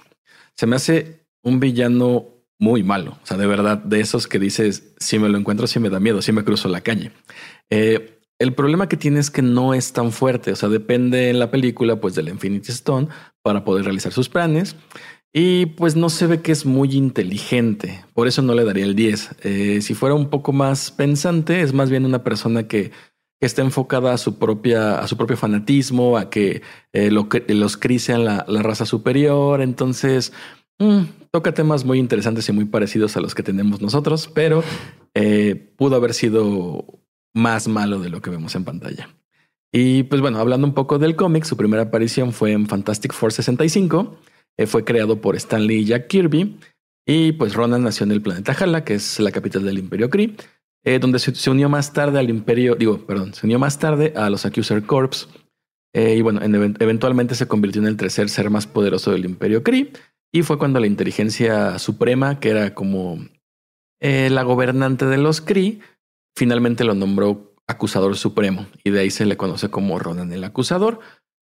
[SPEAKER 2] Se me hace un villano muy malo. O sea, de verdad, de esos que dices, si me lo encuentro, si me da miedo, si me cruzo la calle. Eh, el problema que tiene es que no es tan fuerte. O sea, depende en la película, pues, del Infinity Stone para poder realizar sus planes. Y pues no se ve que es muy inteligente. Por eso no le daría el 10. Eh, si fuera un poco más pensante, es más bien una persona que que está enfocada a su propia, a su propio fanatismo, a que eh, lo, los Kree sean la, raza superior. Entonces, mm, toca temas muy interesantes y muy parecidos a los que tenemos nosotros, pero eh, pudo haber sido más malo de lo que vemos en pantalla. Y pues bueno, hablando un poco del cómic, su primera aparición fue en Fantastic Four 65. Eh, fue creado por Stan Lee y Jack Kirby. Y pues Ronan nació en el planeta Hala, que es la capital del Imperio Kree. Eh, donde se, unió más tarde al Imperio, digo, perdón, se unió más tarde a los Accuser Corps. Eh, y bueno, eventualmente se convirtió en el tercer ser más poderoso del Imperio Kree. Y fue cuando la inteligencia suprema, que era como eh, la gobernante de los Kree, finalmente lo nombró acusador supremo. Y de ahí se le conoce como Ronan el acusador.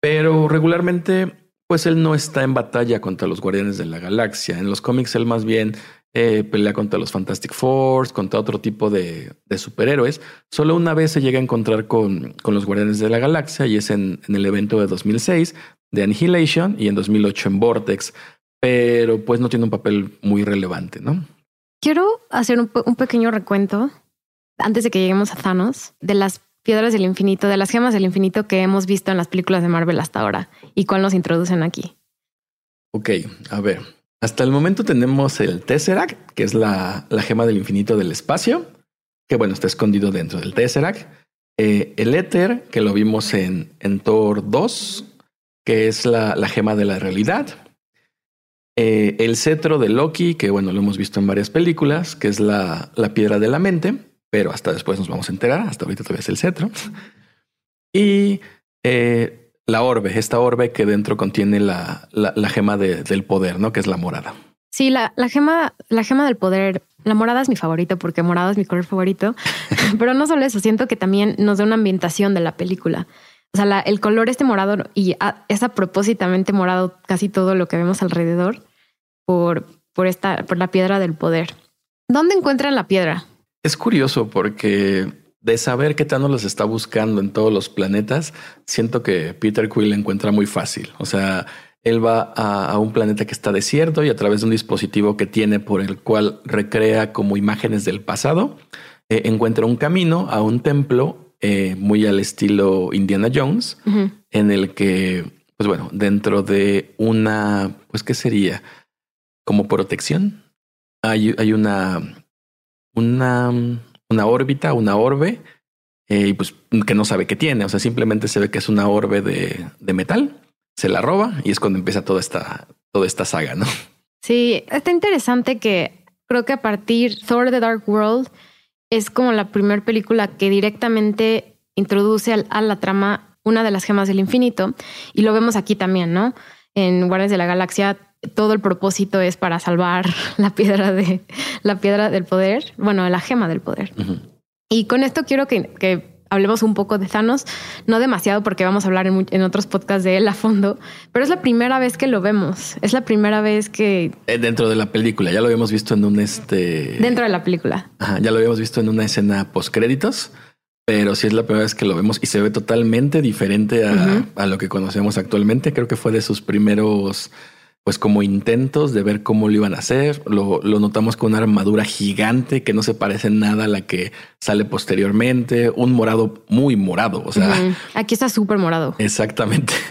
[SPEAKER 2] Pero regularmente, pues él no está en batalla contra los guardianes de la galaxia. En los cómics, él más bien eh, pelea contra los Fantastic Four, contra otro tipo de, superhéroes. Solo una vez se llega a encontrar con, con los Guardianes de la Galaxia y es en, el evento de 2006 de Annihilation y en 2008 en Vortex, pero pues no tiene un papel muy relevante, ¿no?
[SPEAKER 1] Quiero hacer un, un pequeño recuento antes de que lleguemos a Thanos de las piedras del infinito, de las gemas del infinito que hemos visto en las películas de Marvel hasta ahora y cuál nos introducen aquí.
[SPEAKER 2] Ok, a ver. Hasta el momento tenemos el Tesseract, que es la, gema del infinito del espacio, que bueno, está escondido dentro del Tesseract. Eh, el Éter, que lo vimos en, en Thor 2, que es la, gema de la realidad. eh, el cetro de Loki, que bueno, lo hemos visto en varias películas, que es la, la piedra de la mente, pero hasta después nos vamos a enterar, hasta ahorita todavía es el cetro. Y eh, la orbe, esta orbe que dentro contiene la, la, gema del poder, ¿no? Que es la morada.
[SPEAKER 1] Sí, la, la, gema, la gema del poder, la morada es mi favorito porque morada es mi color favorito, pero no solo eso, siento que también nos da una ambientación de la película. O sea, el color este morado y es a propósitamente morado casi todo lo que vemos alrededor por, por, esta, por la piedra del poder. ¿Dónde encuentran la piedra?
[SPEAKER 2] Es curioso porque de saber que Thanos los está buscando en todos los planetas, siento que Peter Quill encuentra muy fácil. O sea, él va a, un planeta que está desierto y a través de un dispositivo que tiene por el cual recrea como imágenes del pasado, eh, encuentra un camino a un templo eh, muy al estilo Indiana Jones, en el que, pues bueno, dentro de una, pues, ¿qué sería? Como protección. Hay, hay una una, una órbita, una orbe, eh, y pues que no sabe qué tiene. O sea, simplemente se ve que es una orbe de, de metal, se la roba y es cuando empieza toda esta, toda esta saga, ¿no?
[SPEAKER 1] Sí, está interesante que creo que a partir Thor The Dark World es como la primera película que directamente introduce a la trama una de las gemas del infinito y lo vemos aquí también, ¿no? En Guardias de la Galaxia todo el propósito es para salvar la piedra de la piedra del poder, bueno, la gema del poder. Y con esto quiero que, hablemos un poco de Thanos, no demasiado porque vamos a hablar en, otros podcasts de él a fondo, pero es la primera vez que lo vemos. Es la primera vez que
[SPEAKER 2] eh, dentro de la película ya lo habíamos visto en un este
[SPEAKER 1] dentro de la película.
[SPEAKER 2] ya lo habíamos visto en una escena post créditos. Pero sí es la primera vez que lo vemos y se ve totalmente diferente a, a lo que conocemos actualmente. Creo que fue de sus primeros pues como intentos de ver cómo lo iban a hacer. Lo, notamos con una armadura gigante que no se parece en nada a la que sale posteriormente. Un morado muy morado. O sea,
[SPEAKER 1] aquí está súper morado.
[SPEAKER 2] Exactamente.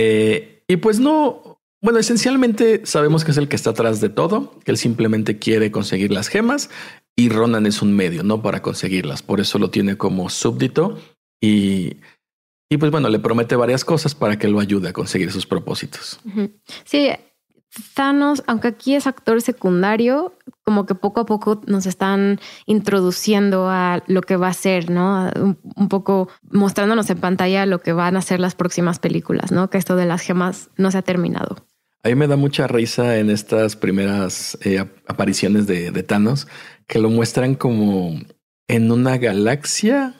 [SPEAKER 2] Eh, y pues no, bueno, esencialmente sabemos que es el que está atrás de todo, que él simplemente quiere conseguir las gemas y Ronan es un medio, no para conseguirlas. Por eso lo tiene como súbdito y y pues bueno, le promete varias cosas para que lo ayude a conseguir sus propósitos.
[SPEAKER 1] Sí, Thanos, aunque aquí es actor secundario, como que poco a poco nos están introduciendo a lo que va a ser, ¿no? Un, poco mostrándonos en pantalla lo que van a ser las próximas películas, ¿no? Que esto de las gemas no se ha terminado.
[SPEAKER 2] A mí me da mucha risa en estas primeras eh, apariciones de, de Thanos, que lo muestran como en una galaxia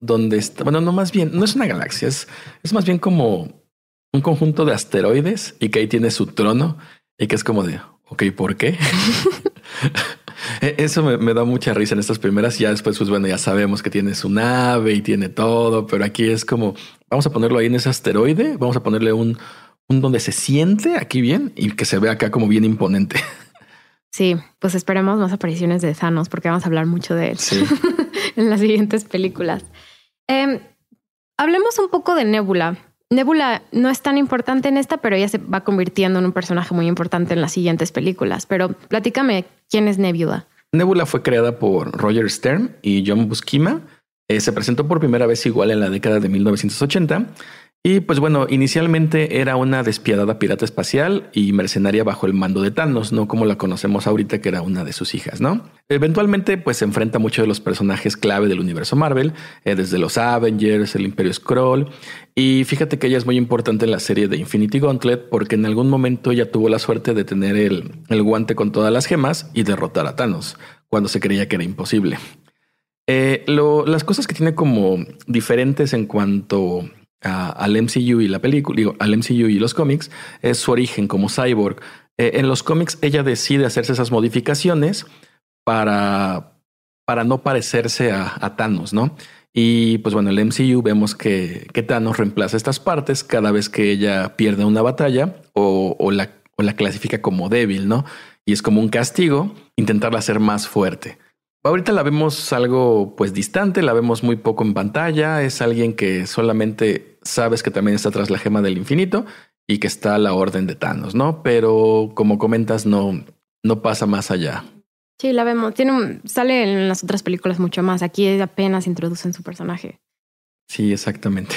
[SPEAKER 2] donde está, bueno, no más bien, no es una galaxia, es, es más bien como un conjunto de asteroides y que ahí tiene su trono y que es como de, ok, ¿por qué? E, eso me, da mucha risa en estas primeras. Ya después, pues bueno, ya sabemos que tiene su nave y tiene todo, pero aquí es como vamos a ponerlo ahí en ese asteroide. Vamos a ponerle un, un donde se siente aquí bien y que se vea acá como bien imponente.
[SPEAKER 1] Sí, pues esperemos más apariciones de Thanos porque vamos a hablar mucho de él en las siguientes películas. Em, hablemos un poco de Nebula. Nebula no es tan importante en esta, pero ella se va convirtiendo en un personaje muy importante en las siguientes películas. Pero platícame, ¿quién es Nebula?
[SPEAKER 2] Nebula fue creada por Roger Stern y John Buscema. Eh, se presentó por primera vez igual en la década de 1980 y pues bueno, inicialmente era una despiadada pirata espacial y mercenaria bajo el mando de Thanos, no como la conocemos ahorita que era una de sus hijas, ¿no? Eventualmente pues se enfrenta a muchos de los personajes clave del universo Marvel, eh, desde los Avengers, el Imperio Scroll, y fíjate que ella es muy importante en la serie de Infinity Gauntlet porque en algún momento ella tuvo la suerte de tener el, guante con todas las gemas y derrotar a Thanos, cuando se creía que era imposible. Eh, las cosas que tiene como diferentes en cuanto al MCU y la película, digo, al MCU y los cómics, es su origen como cyborg. Eh, en los cómics ella decide hacerse esas modificaciones para, para no parecerse a, Thanos, ¿no? Y pues bueno, el MCU vemos que, que, Thanos reemplaza estas partes cada vez que ella pierde una batalla o, o, la, o la clasifica como débil, ¿no? Y es como un castigo intentarla hacer más fuerte. Ahorita la vemos algo pues distante, la vemos muy poco en pantalla, es alguien que solamente sabes que también está tras la gema del infinito y que está la orden de Thanos, ¿no? Pero como comentas, no, no pasa más allá.
[SPEAKER 1] Sí, la vemos. Tiene sale en las otras películas mucho más. Aquí apenas introducen su personaje.
[SPEAKER 2] Sí, exactamente.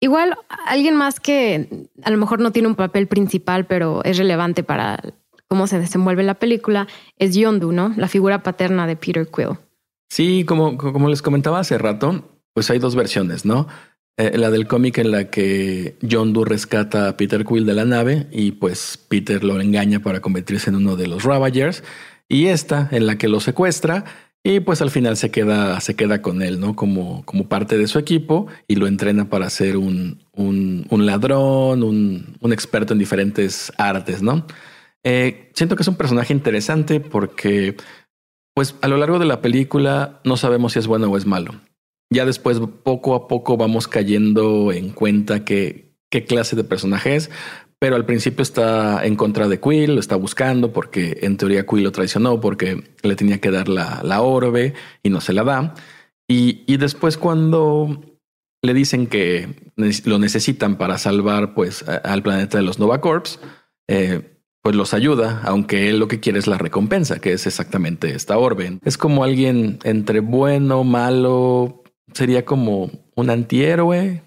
[SPEAKER 1] Igual alguien más que a lo mejor no tiene un papel principal, pero es relevante para cómo se desenvuelve la película, es Yondu, ¿no? La figura paterna de Peter Quill.
[SPEAKER 2] Sí, como, como les comentaba hace rato, pues hay dos versiones, ¿no? Eh, la del cómic en la que Yondu rescata a Peter Quill de la nave y pues Peter lo engaña para convertirse en uno de los Ravagers. Y esta en la que lo secuestra y pues al final se queda, se queda con él, ¿no? Como, como parte de su equipo y lo entrena para ser un, un, ladrón, un, un, experto en diferentes artes, ¿no? Eh, siento que es un personaje interesante porque pues a lo largo de la película no sabemos si es bueno o es malo. Ya después poco a poco vamos cayendo en cuenta que qué clase de personaje es, pero al principio está en contra de Quill, lo está buscando porque en teoría Quill lo traicionó porque le tenía que dar la, la orbe y no se la da. Y, y, después cuando le dicen que lo necesitan para salvar pues al planeta de los Nova Corps, eh, pues los ayuda, aunque él lo que quiere es la recompensa, que es exactamente esta orbe. Es como alguien entre bueno, malo, sería como un antihéroe,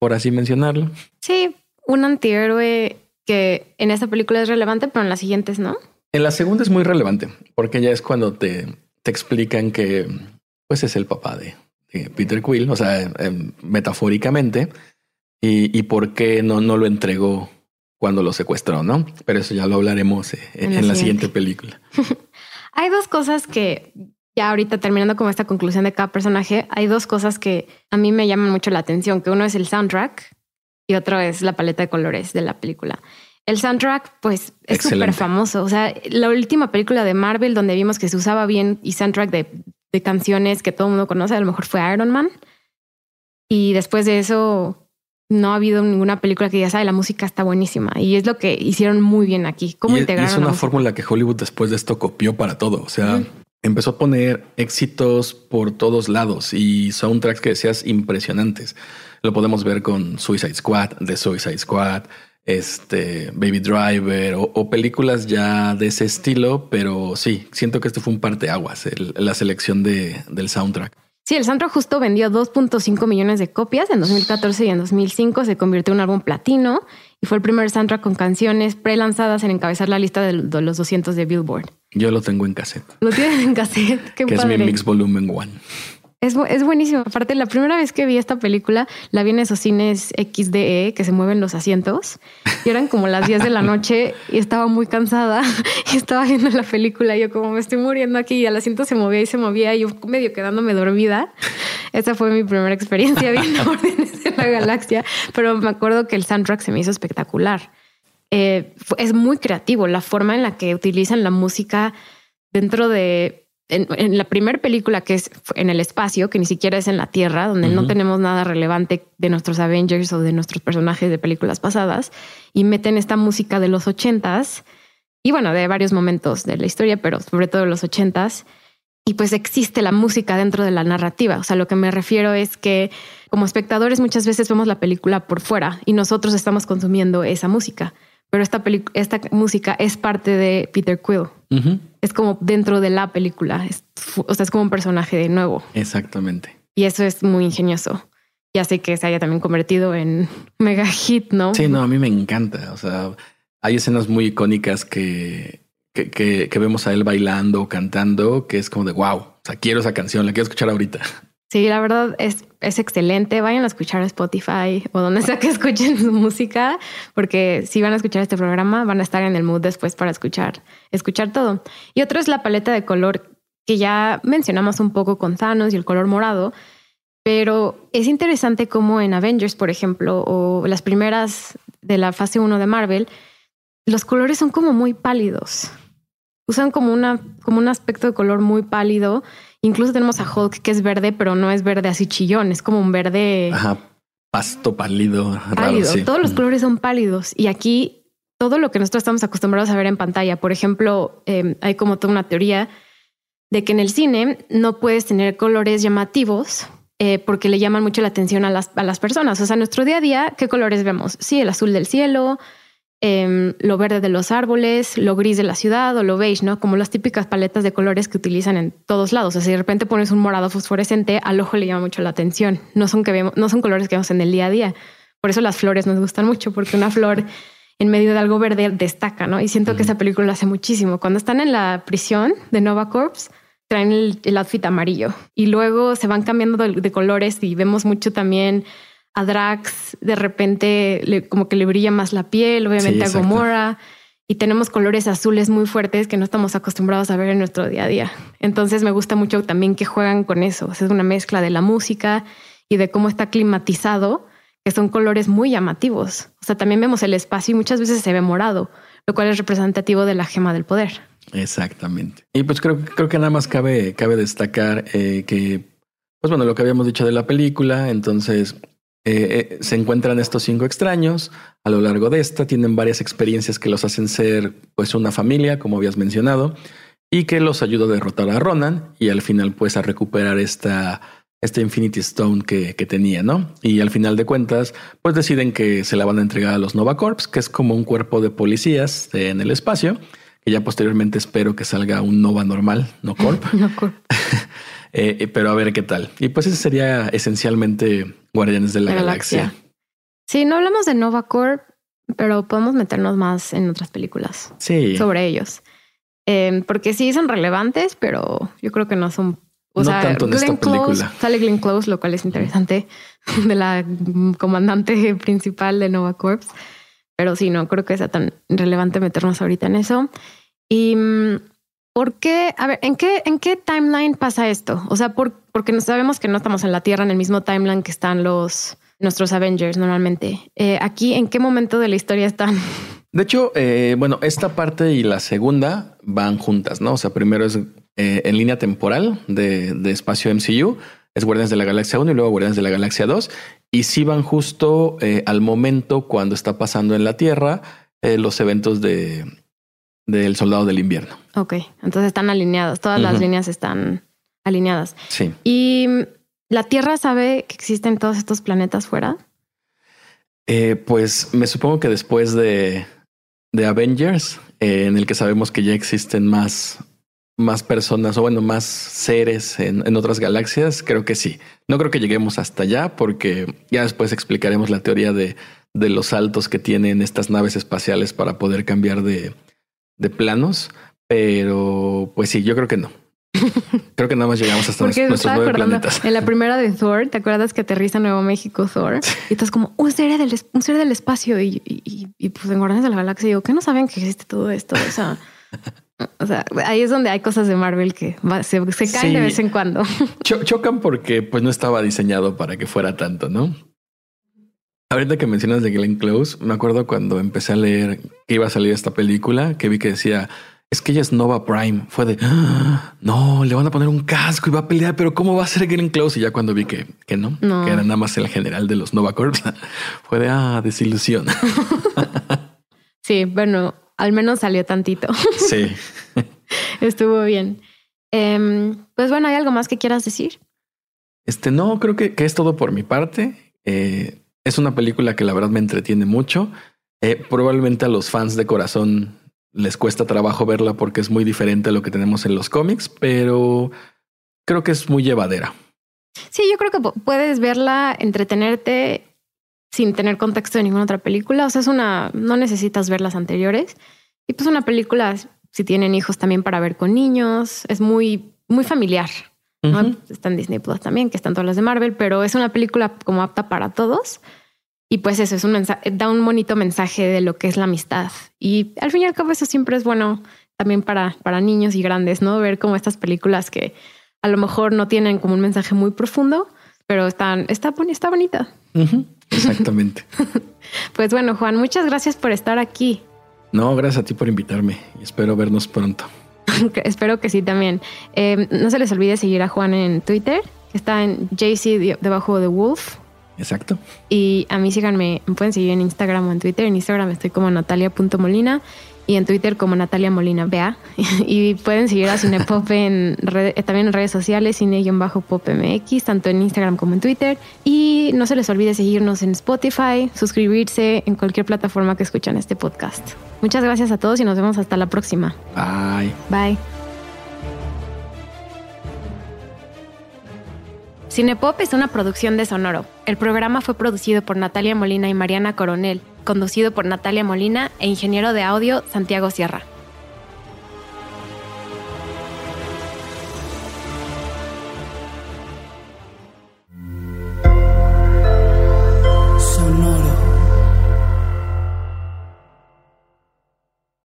[SPEAKER 2] por así mencionarlo.
[SPEAKER 1] Sí, un antihéroe que en esta película es relevante, pero en las siguientes no.
[SPEAKER 2] En la segunda es muy relevante, porque ya es cuando te, te explican que pues es el papá de, Peter Quill, o sea, em, metafóricamente, y, y, por qué no, no lo entregó cuando lo secuestró, ¿no? Pero eso ya lo hablaremos eh, en, la, siguiente película.
[SPEAKER 1] hay dos cosas que ya ahorita terminando con esta conclusión de cada personaje, hay dos cosas que a mí me llaman mucho la atención, que uno es el soundtrack, y otro es la paleta de colores de la película. El soundtrack, pues, es súper famoso. O sea, la última película de Marvel donde vimos que se usaba bien y soundtrack de, de canciones que todo el mundo conoce, a lo mejor fue Iron Man. Y después de eso, no ha habido ninguna película que ya sabe la música está buenísima y es lo que hicieron muy bien aquí. ¿Cómo
[SPEAKER 2] y Es una fórmula que Hollywood después de esto copió para todo. O sea, empezó a poner éxitos por todos lados y soundtracks que decías impresionantes. Lo podemos ver con Suicide Squad, The Suicide Squad, este Baby Driver o, películas ya de ese estilo, pero sí, siento que esto fue un parteaguas, el, la selección de, del soundtrack.
[SPEAKER 1] Sí, el soundtrack justo vendió 2.5 millones de copias en 2014 y en 2005 se convirtió en un álbum platino y fue el primer soundtrack con canciones pre-lanzadas en encabezar la lista de, los 200 de Billboard.
[SPEAKER 2] Yo lo tengo en cassette.
[SPEAKER 1] Lo tienes en cassette. Qué
[SPEAKER 2] que es mi mix volumen one.
[SPEAKER 1] Es, es, buenísimo. Aparte, la primera vez que vi esta película, la vi en esos cines XDE que se mueven los asientos. Y eran como las 10 de la noche y estaba muy cansada y estaba viendo la película. Y yo como me estoy muriendo aquí y el asiento se movía y se movía y yo medio quedándome dormida. Esa fue mi primera experiencia viendo Órdenes de la Galaxia. Pero me acuerdo que el soundtrack se me hizo espectacular. Eh, es muy creativo la forma en la que utilizan la música dentro de en, la primera película que es en el espacio, que ni siquiera es en la Tierra, donde no tenemos nada relevante de nuestros Avengers o de nuestros personajes de películas pasadas, y meten esta música de los ochentas y bueno, de varios momentos de la historia, pero sobre todo de los ochentas. Y pues existe la música dentro de la narrativa. O sea, lo que me refiero es que como espectadores muchas veces vemos la película por fuera y nosotros estamos consumiendo esa música pero esta, esta música es parte de Peter Quill. Es como dentro de la película. o sea, es como un personaje de nuevo.
[SPEAKER 2] Exactamente.
[SPEAKER 1] Y eso es muy ingenioso. Ya sé que se haya también convertido en mega hit, ¿no?
[SPEAKER 2] Sí, no, a mí me encanta. O sea, hay escenas muy icónicas que, que, que vemos a él bailando, cantando, que es como de wow. O sea, quiero esa canción, la quiero escuchar ahorita.
[SPEAKER 1] Sí, la verdad es, es excelente. Vayan a escuchar Spotify o donde sea que escuchen su música, porque si van a escuchar este programa, van a estar en el mood después para escuchar, escuchar todo. Y otro es la paleta de color que ya mencionamos un poco con Thanos y el color morado, pero es interesante como en Avengers, por ejemplo, o las primeras de la fase 1 de Marvel, los colores son como muy pálidos. Usan como, una, como un aspecto de color muy pálido Incluso tenemos a Hulk que es verde, pero no es verde así chillón, es como un verde.
[SPEAKER 2] Ajá, pasto pálido.
[SPEAKER 1] Pálido. Todos los colores son pálidos. Y aquí todo lo que nosotros estamos acostumbrados a ver en pantalla, por ejemplo, em, hay como toda una teoría de que en el cine no puedes tener colores llamativos eh, porque le llaman mucho la atención a las, a las personas. O sea, en nuestro día a día, ¿qué colores vemos? Sí, el azul del cielo, Em, lo verde de los árboles, lo gris de la ciudad o lo beige, ¿no? Como las típicas paletas de colores que utilizan en todos lados. O sea, si de repente pones un morado fosforescente, al ojo le llama mucho la atención. No son, que vemos, no son colores que vemos en el día a día. Por eso las flores nos gustan mucho, porque una flor en medio de algo verde destaca, ¿no? Y siento que esa película lo hace muchísimo. Cuando están en la prisión de Nova Corps, traen el, outfit amarillo y luego se van cambiando de, colores y vemos mucho también a Drax, de repente como que le brilla más la piel, obviamente a Gomorra y tenemos colores azules muy fuertes que no estamos acostumbrados a ver en nuestro día a día. Entonces me gusta mucho también que juegan con eso. es una mezcla de la música y de cómo está climatizado, que son colores muy llamativos. O sea, también vemos el espacio y muchas veces se ve morado, lo cual es representativo de la gema del poder.
[SPEAKER 2] Exactamente. Y pues creo, creo que nada más cabe, cabe destacar eh, que, pues bueno, lo que habíamos dicho de la película, entonces eh, eh, se encuentran estos cinco extraños a lo largo de esta, tienen varias experiencias que los hacen ser pues una familia, como habías mencionado, y que los ayuda a derrotar a Ronan y al final pues a recuperar esta, esta Infinity Stone que, que tenía, ¿no? Y al final de cuentas pues deciden que se la van a entregar a los Nova Corps, que es como un cuerpo de policías en el espacio que ya posteriormente espero que salga un Nova normal, no Corp.
[SPEAKER 1] no Corp.
[SPEAKER 2] Eh, eh, pero a ver qué tal. Y pues ese sería esencialmente Guardianes de la, Galaxia.
[SPEAKER 1] Sí, no hablamos de Nova Corp, pero podemos meternos más en otras películas
[SPEAKER 2] sí.
[SPEAKER 1] sobre ellos. Em, porque sí son relevantes, pero yo creo que no son.
[SPEAKER 2] O no sea, tanto en esta película.
[SPEAKER 1] sale Glenn Close, lo cual es interesante, de la comandante principal de Nova Corps. Pero sí, no creo que sea tan relevante meternos ahorita en eso. Y mm, ¿por qué? A ver, ¿en qué, en qué timeline pasa esto? O sea, por, porque sabemos que no estamos en la Tierra en el mismo timeline que están los nuestros Avengers normalmente. Eh, aquí, ¿en qué momento de la historia están?
[SPEAKER 2] De hecho, eh, bueno, esta parte y la segunda van juntas, ¿no? O sea, primero es eh, en línea temporal de, espacio MCU, es Guardianes de la Galaxia 1 y luego Guardianes de la Galaxia 2 y sí van justo al momento cuando está pasando en la Tierra los eventos de del Soldado del Invierno.
[SPEAKER 1] Ok, entonces están alineados, todas las líneas están alineadas.
[SPEAKER 2] Sí.
[SPEAKER 1] ¿Y la Tierra sabe que existen todos estos planetas fuera?
[SPEAKER 2] Eh, pues me supongo que después de, de Avengers, en el que sabemos que ya existen más, más personas o bueno, más seres en, otras galaxias, creo que sí. No creo que lleguemos hasta allá porque ya después explicaremos la teoría de, de los saltos que tienen estas naves espaciales para poder cambiar de, de planos. Pero pues sí, yo creo que no. Creo que nada más llegamos hasta nuestros nueve planetas.
[SPEAKER 1] En la primera de Thor, ¿te acuerdas que aterriza en Nuevo México Thor? Y estás como un ser del, un ser del espacio y, y, y, pues en Guardianes de la Galaxia digo, ¿qué no saben que existe todo esto? O sea, o sea, ahí es donde hay cosas de Marvel que se, caen de vez en cuando.
[SPEAKER 2] chocan porque pues no estaba diseñado para que fuera tanto, ¿no? Ahorita que mencionas de Glenn Close, me acuerdo cuando empecé a leer que iba a salir esta película, que vi que decía, es que ella es Nova Prime. Fue de, ah, no, le van a poner un casco y va a pelear, pero ¿cómo va a ser Glenn Close? Y ya cuando vi que, que no, que era nada más el general de los Nova Corps, fue de, ah, desilusión.
[SPEAKER 1] sí, bueno, al menos salió tantito.
[SPEAKER 2] Sí.
[SPEAKER 1] Estuvo bien. Em, pues bueno, ¿hay algo más que quieras decir?
[SPEAKER 2] Este, no, creo que, es todo por mi parte. Eh, es una película que la verdad me entretiene mucho. Eh, probablemente a los fans de corazón les cuesta trabajo verla porque es muy diferente a lo que tenemos en los cómics, pero creo que es muy llevadera.
[SPEAKER 1] Sí, yo creo que puedes verla, entretenerte sin tener contexto de ninguna otra película. O sea, es una, no necesitas ver las anteriores. Y pues una película, si tienen hijos también para ver con niños, es muy, muy familiar. Está en Disney Plus también, que están todas las de Marvel, pero es una película como apta para todos. Y pues eso es un mensaje, da un bonito mensaje de lo que es la amistad. Y al fin y al cabo eso siempre es bueno también para, para niños y grandes, ¿no? Ver como estas películas que a lo mejor no tienen como un mensaje muy profundo, pero están, está, está bonita.
[SPEAKER 2] Exactamente.
[SPEAKER 1] pues bueno, Juan, muchas gracias por estar aquí.
[SPEAKER 2] No, gracias a ti por invitarme y espero vernos pronto.
[SPEAKER 1] espero que sí también. Eh, no se les olvide seguir a Juan en Twitter, que está en JC debajo de Wolf.
[SPEAKER 2] Exacto.
[SPEAKER 1] Y a mí síganme, me pueden seguir en Instagram o en Twitter. En Instagram estoy como natalia.molina y en Twitter como Natalia Molina Bea. y pueden seguir a Cinepop en también en redes sociales, cine-pop MX, tanto en Instagram como en Twitter. Y no se les olvide seguirnos en Spotify, suscribirse en cualquier plataforma que escuchan este podcast. Muchas gracias a todos y nos vemos hasta la próxima.
[SPEAKER 2] Bye.
[SPEAKER 1] Bye. Cinepop es una producción de Sonoro. El programa fue producido por Natalia Molina y Mariana Coronel, conducido por Natalia Molina e ingeniero de audio Santiago Sierra.